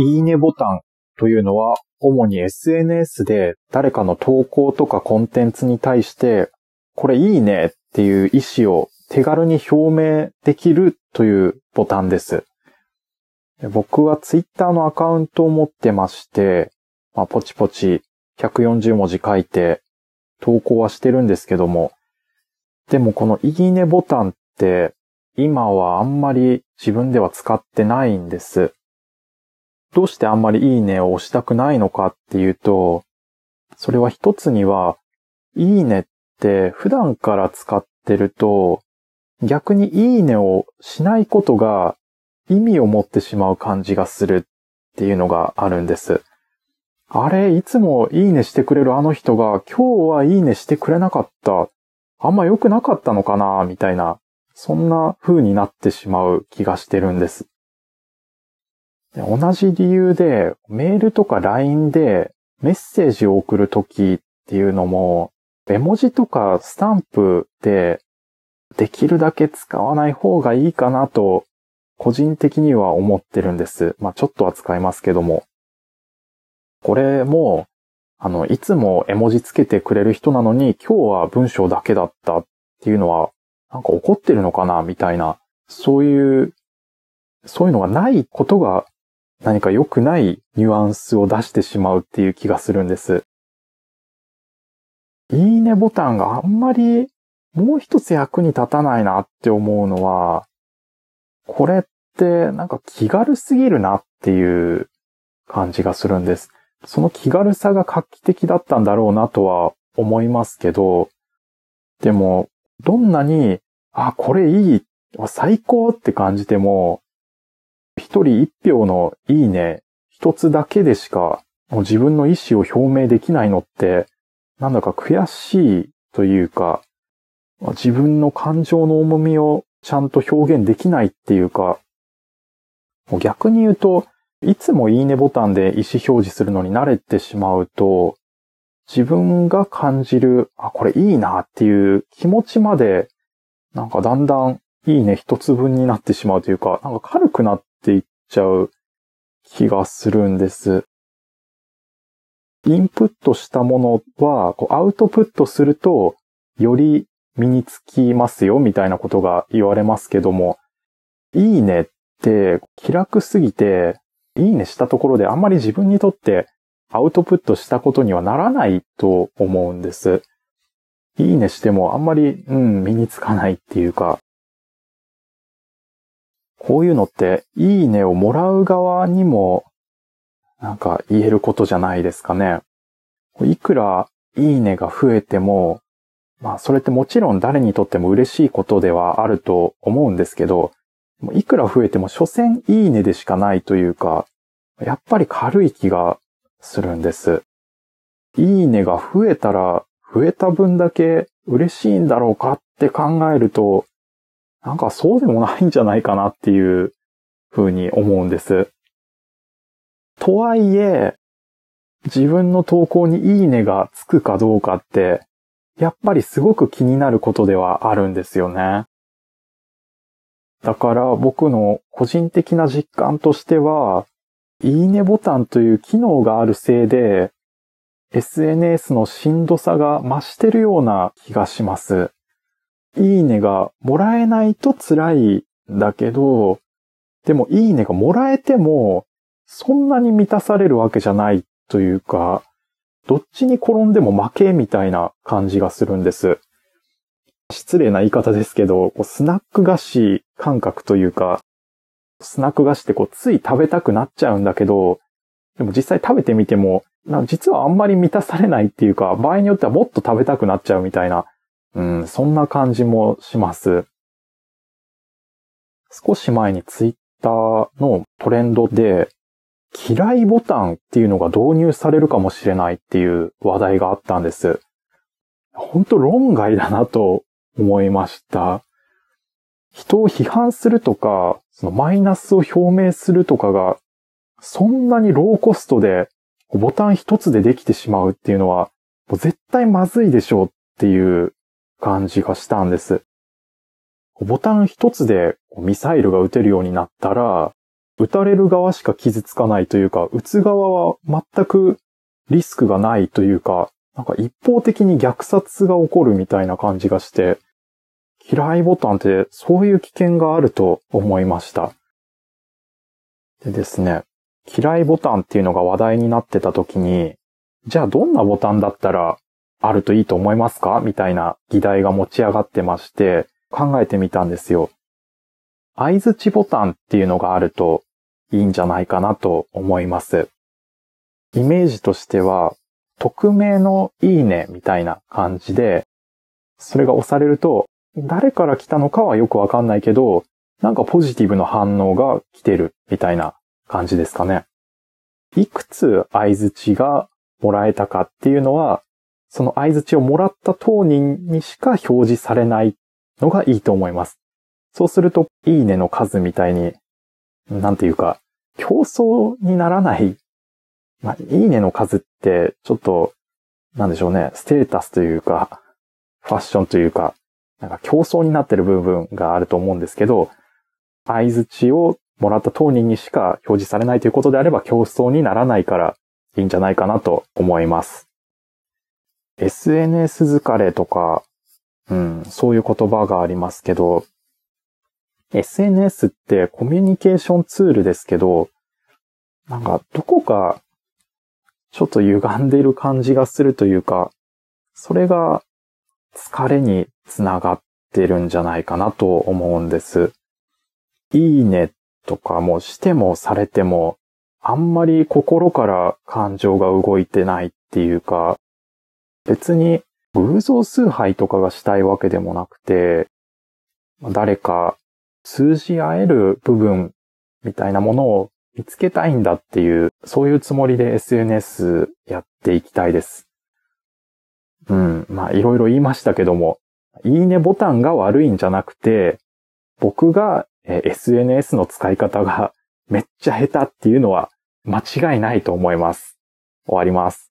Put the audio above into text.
いいねボタンというのは、主に SNS で誰かの投稿とかコンテンツに対して、これいいねっていう意思を手軽に表明できるというボタンです。僕は Twitter のアカウントを持ってまして、まあ、ポチポチ140文字書いて投稿はしてるんですけども、でもこのいいねボタンって今はあんまり自分では使ってないんです。どうしてあんまりいいねを押したくないのかっていうと、それは一つには、いいねって普段から使ってると、逆にいいねをしないことが意味を持ってしまう感じがするっていうのがあるんです。あれ、いつもいいねしてくれるあの人が今日はいいねしてくれなかった。あんま良くなかったのかなみたいな、そんな風になってしまう気がしてるんです。同じ理由で、メールとか LINE でメッセージを送るときっていうのも、絵文字とかスタンプでできるだけ使わない方がいいかなと、個人的には思ってるんです。まあちょっとは使いますけども。これも、あの、いつも絵文字つけてくれる人なのに、今日は文章だけだったっていうのは、なんか怒ってるのかなみたいな、そういう、そういうのがないことが何か良くないニュアンスを出してしまうっていう気がするんです。いいねボタンがあんまりもう一つ役に立たないなって思うのは、これってなんか気軽すぎるなっていう感じがするんです。その気軽さが画期的だったんだろうなとは思いますけど、でも、どんなに、あ、これいい、最高って感じても、一人一票のいいね、一つだけでしか、もう自分の意思を表明できないのって、なんだか悔しいというか、自分の感情の重みをちゃんと表現できないっていうか、逆に言うと、いつもいいねボタンで意思表示するのに慣れてしまうと、自分が感じる、あ、これいいなっていう気持ちまで、なんかだんだんいいね一つ分になってしまうというか、なんか軽くなっていっちゃう気がするんです。インプットしたものは、こうアウトプットすると、より身につきますよ、みたいなことが言われますけども、いいねって気楽すぎて、いいねしたところであんまり自分にとってアウトプットしたことにはならないと思うんです。いいねしてもあんまり、うん、身につかないっていうか、こういうのって、いいねをもらう側にも、なんか言えることじゃないですかね。いくらいいねが増えても、まあそれってもちろん誰にとっても嬉しいことではあると思うんですけど、いくら増えても所詮いいねでしかないというか、やっぱり軽い気がするんです。いいねが増えたら増えた分だけ嬉しいんだろうかって考えると、なんかそうでもないんじゃないかなっていうふうに思うんです。とはいえ、自分の投稿にいいねがつくかどうかって、やっぱりすごく気になることではあるんですよね。だから僕の個人的な実感としては、いいねボタンという機能があるせいで、SNS のしんどさが増してるような気がします。いいねがもらえないと辛いんだけど、でもいいねがもらえても、そんなに満たされるわけじゃないというか、どっちに転んでも負けみたいな感じがするんです。失礼な言い方ですけど、スナック菓子感覚というか、スナック菓子ってこうつい食べたくなっちゃうんだけど、でも実際食べてみても、実はあんまり満たされないっていうか、場合によってはもっと食べたくなっちゃうみたいなうん、そんな感じもします。少し前にツイッターのトレンドで、嫌いボタンっていうのが導入されるかもしれないっていう話題があったんです。本当論外だなと思いました。人を批判するとか、そのマイナスを表明するとかが、そんなにローコストでボタン一つでできてしまうっていうのは、もう絶対まずいでしょうっていう感じがしたんです。ボタン一つでミサイルが撃てるようになったら、打たれる側しか傷つかないというか、打つ側は全くリスクがないというか、なんか一方的に虐殺が起こるみたいな感じがして、嫌いボタンってそういう危険があると思いました。でですね、嫌いボタンっていうのが話題になってた時に、じゃあどんなボタンだったらあるといいと思いますか？みたいな議題が持ち上がってまして、考えてみたんですよ。合図値ボタンっていうのがあるといいんじゃないかなと思います。イメージとしては、匿名のいいねみたいな感じで、それが押されると、誰から来たのかはよくわかんないけど、なんかポジティブの反応が来てるみたいな感じですかね。いくつ合図値がもらえたかっていうのは、その合図値をもらった当人にしか表示されないのがいいと思います。そうすると、いいねの数みたいに、なんていうか、競争にならない。まあ、いいねの数って、ちょっと、なんでしょうね、ステータスというか、ファッションというか、なんか競争になってる部分があると思うんですけど、合図値をもらった当人にしか表示されないということであれば競争にならないからいいんじゃないかなと思います。SNS 疲れとか、うん、そういう言葉がありますけど、SNS ってコミュニケーションツールですけど、なんかどこかちょっと歪んでる感じがするというか、それが疲れにつながってるんじゃないかなと思うんです。いいねとかもしてもされても、あんまり心から感情が動いてないっていうか、別に偶像崇拝とかがしたいわけでもなくて、誰か通じ合える部分みたいなものを見つけたいんだっていう、そういうつもりで SNS やっていきたいです。うん。まあ、いろいろ言いましたけども、いいねボタンが悪いんじゃなくて、僕が SNS の使い方がめっちゃ下手っていうのは間違いないと思います。終わります。